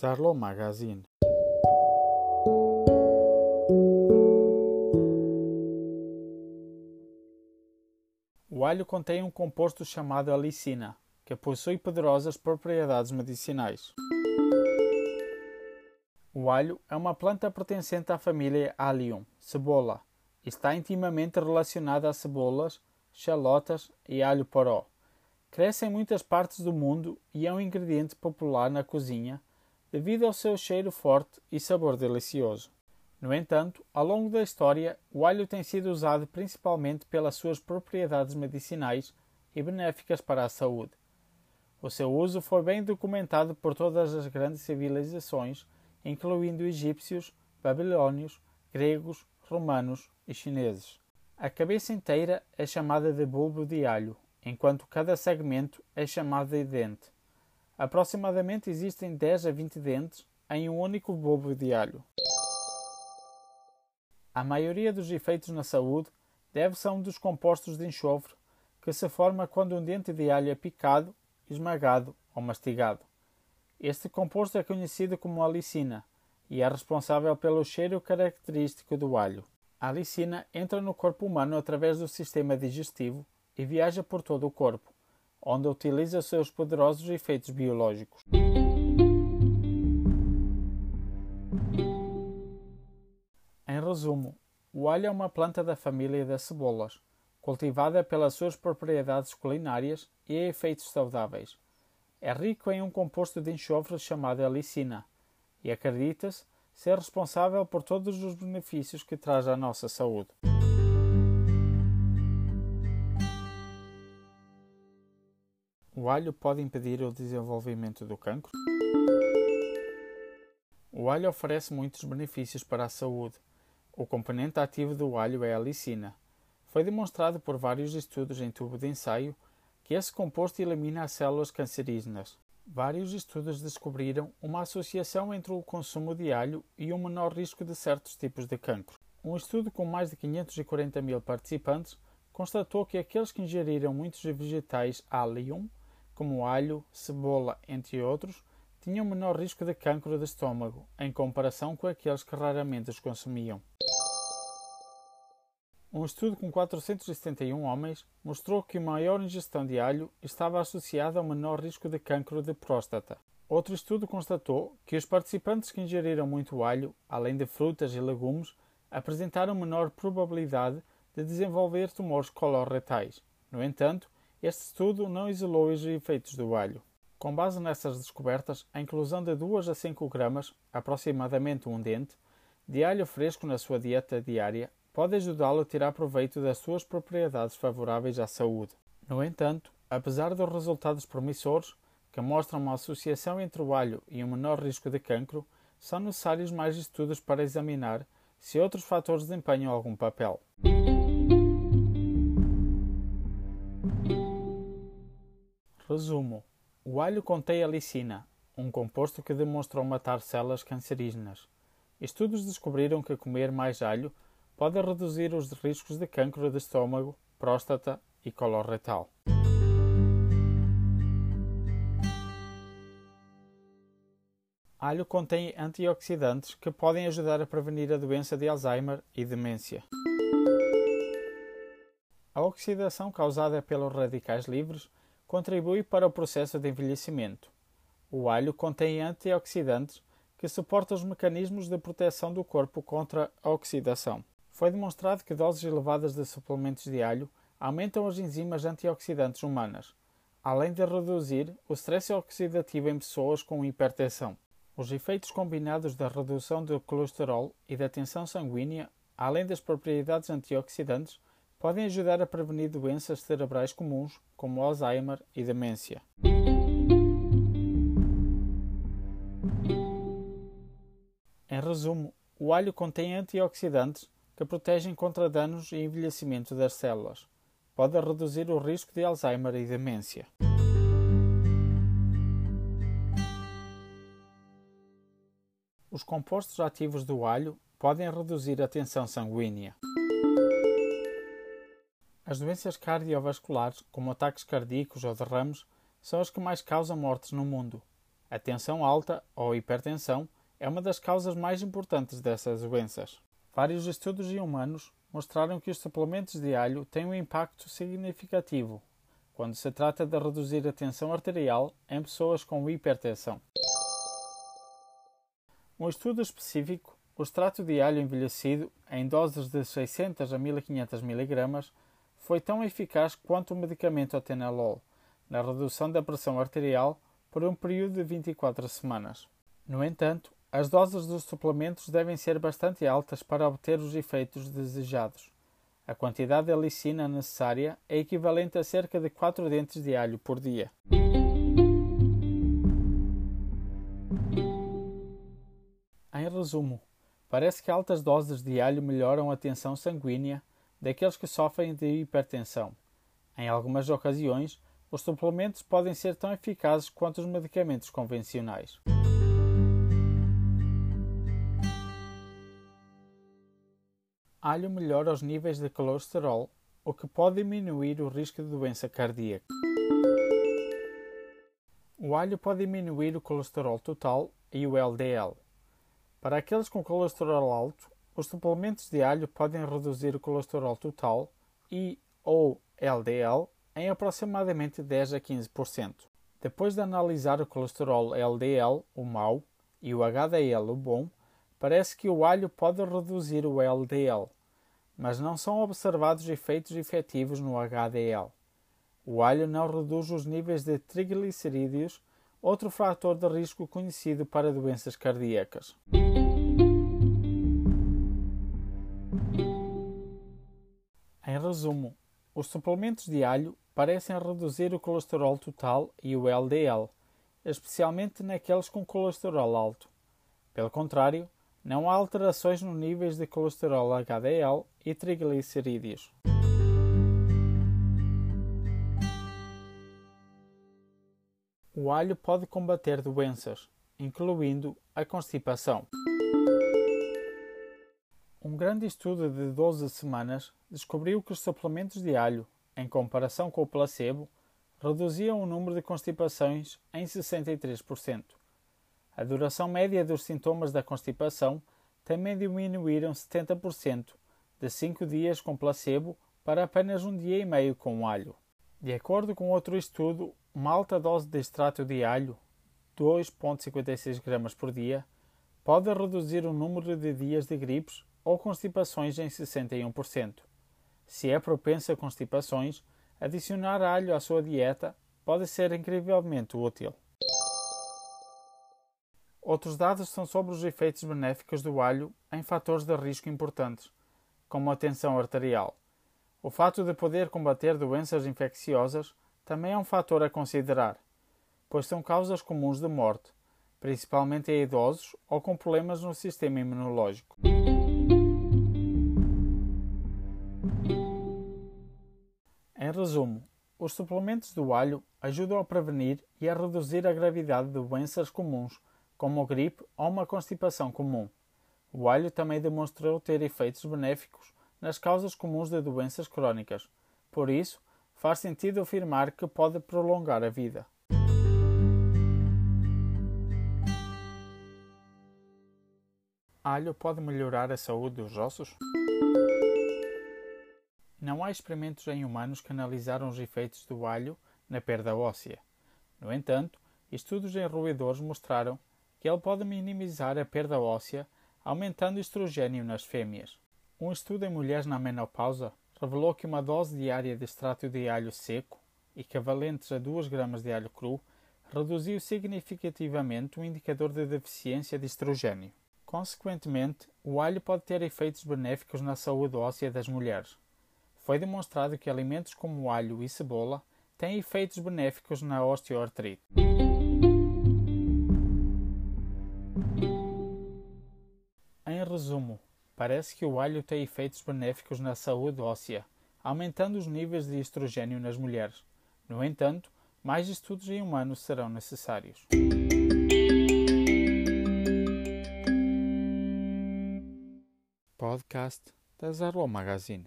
Zarlo Magazine. O alho contém um composto chamado alicina, que possui poderosas propriedades medicinais. O alho é uma planta pertencente à família Allium, cebola, e está intimamente relacionada a cebolas, chalotas e alho poró. Cresce em muitas partes do mundo e é um ingrediente popular na cozinha devido ao seu cheiro forte e sabor delicioso. No entanto, ao longo da história, o alho tem sido usado principalmente pelas suas propriedades medicinais e benéficas para a saúde. O seu uso foi bem documentado por todas as grandes civilizações, incluindo egípcios, babilônios, gregos, romanos e chineses. A cabeça inteira é chamada de bulbo de alho, enquanto cada segmento é chamado de dente. Aproximadamente existem 10 a 20 dentes em um único bulbo de alho. A maioria dos efeitos na saúde deve-se a um dos compostos de enxofre que se forma quando um dente de alho é picado, esmagado ou mastigado. Este composto é conhecido como alicina e é responsável pelo cheiro característico do alho. A alicina entra no corpo humano através do sistema digestivo e viaja por todo o corpo, onde utiliza seus poderosos efeitos biológicos. Em resumo, o alho é uma planta da família das cebolas, cultivada pelas suas propriedades culinárias e efeitos saudáveis. É rico em um composto de enxofre chamado alicina e acredita-se ser responsável por todos os benefícios que traz à nossa saúde. O alho pode impedir o desenvolvimento do cancro? O alho oferece muitos benefícios para a saúde. O componente ativo do alho é a alicina. Foi demonstrado por vários estudos em tubo de ensaio que esse composto elimina as células cancerígenas. Vários estudos descobriram uma associação entre o consumo de alho e um menor risco de certos tipos de cancro. Um estudo com mais de 540 mil participantes constatou que aqueles que ingeriram muitos vegetais allium como alho, cebola, entre outros, tinham menor risco de cancro de estômago, em comparação com aqueles que raramente os consumiam. Um estudo com 471 homens mostrou que a maior ingestão de alho estava associada ao menor risco de cancro de próstata. Outro estudo constatou que os participantes que ingeriram muito alho, além de frutas e legumes, apresentaram menor probabilidade de desenvolver tumores coloretais. No entanto, este estudo não isolou os efeitos do alho. Com base nessas descobertas, a inclusão de 2 a 5 gramas, aproximadamente um dente, de alho fresco na sua dieta diária pode ajudá-lo a tirar proveito das suas propriedades favoráveis à saúde. No entanto, apesar dos resultados promissores, que mostram uma associação entre o alho e um menor risco de cancro, são necessários mais estudos para examinar se outros fatores desempenham algum papel. Resumo: o alho contém alicina, um composto que demonstrou matar células cancerígenas. Estudos descobriram que comer mais alho pode reduzir os riscos de câncer de estômago, próstata e coloretal. Alho contém antioxidantes que podem ajudar a prevenir a doença de Alzheimer e demência. A oxidação causada pelos radicais livres contribui para o processo de envelhecimento. O alho contém antioxidantes que suportam os mecanismos de proteção do corpo contra a oxidação. Foi demonstrado que doses elevadas de suplementos de alho aumentam as enzimas antioxidantes humanas, além de reduzir o stress oxidativo em pessoas com hipertensão. Os efeitos combinados da redução do colesterol e da tensão sanguínea, além das propriedades antioxidantes, podem ajudar a prevenir doenças cerebrais comuns, como Alzheimer e demência. Em resumo, o alho contém antioxidantes que protegem contra danos e envelhecimento das células. Pode reduzir o risco de Alzheimer e demência. Os compostos ativos do alho podem reduzir a tensão sanguínea. As doenças cardiovasculares, como ataques cardíacos ou derrames, são as que mais causam mortes no mundo. A tensão alta ou hipertensão é uma das causas mais importantes dessas doenças. Vários estudos em humanos mostraram que os suplementos de alho têm um impacto significativo quando se trata de reduzir a tensão arterial em pessoas com hipertensão. Um estudo específico, o extrato de alho envelhecido em doses de 600 a 1500 mg, foi tão eficaz quanto o medicamento atenolol na redução da pressão arterial por um período de 24 semanas. No entanto, as doses dos suplementos devem ser bastante altas para obter os efeitos desejados. A quantidade de alicina necessária é equivalente a cerca de 4 dentes de alho por dia. Em resumo, parece que altas doses de alho melhoram a tensão sanguínea daqueles que sofrem de hipertensão. Em algumas ocasiões, os suplementos podem ser tão eficazes quanto os medicamentos convencionais. Alho melhora os níveis de colesterol, o que pode diminuir o risco de doença cardíaca. O alho pode diminuir o colesterol total e o LDL. Para aqueles com colesterol alto, os suplementos de alho podem reduzir o colesterol total e ou LDL em aproximadamente 10 a 15%. Depois de analisar o colesterol LDL, o mau, e o HDL, o bom, Parece que o alho pode reduzir o LDL, mas não são observados efeitos efetivos no HDL. O alho não reduz os níveis de triglicerídeos, outro fator de risco conhecido para doenças cardíacas. Resumo, os suplementos de alho parecem reduzir o colesterol total e o LDL, especialmente naqueles com colesterol alto. Pelo contrário, não há alterações nos níveis de colesterol HDL e triglicerídeos. O alho pode combater doenças, incluindo a constipação. Um grande estudo de 12 semanas descobriu que os suplementos de alho, em comparação com o placebo, reduziam o número de constipações em 63%. A duração média dos sintomas da constipação também diminuíram 70%, de 5 dias com placebo para apenas um dia e meio com alho. De acordo com outro estudo, uma alta dose de extrato de alho, 2,56 gramas por dia, pode reduzir o número de dias de gripes ou constipações em 61%. Se é propenso a constipações, adicionar alho à sua dieta pode ser incrivelmente útil. Outros dados são sobre os efeitos benéficos do alho em fatores de risco importantes, como a tensão arterial. O fato de poder combater doenças infecciosas também é um fator a considerar, pois são causas comuns de morte, principalmente em idosos ou com problemas no sistema imunológico. Os suplementos do alho ajudam a prevenir e a reduzir a gravidade de doenças comuns como a gripe ou uma constipação comum. O alho também demonstrou ter efeitos benéficos nas causas comuns de doenças crónicas, por isso, faz sentido afirmar que pode prolongar a vida. Alho pode melhorar a saúde dos ossos? Não há experimentos em humanos que analisaram os efeitos do alho na perda óssea. No entanto, estudos em roedores mostraram que ele pode minimizar a perda óssea aumentando o estrogênio nas fêmeas. Um estudo em mulheres na menopausa revelou que uma dose diária de extrato de alho seco, equivalentes a 2 gramas de alho cru, reduziu significativamente o indicador de deficiência de estrogênio. Consequentemente, o alho pode ter efeitos benéficos na saúde óssea das mulheres. Foi demonstrado que alimentos como alho e cebola têm efeitos benéficos na osteoartrite. Em resumo, parece que o alho tem efeitos benéficos na saúde óssea, aumentando os níveis de estrogênio nas mulheres. No entanto, mais estudos em humanos serão necessários. Podcast da Zero Magazine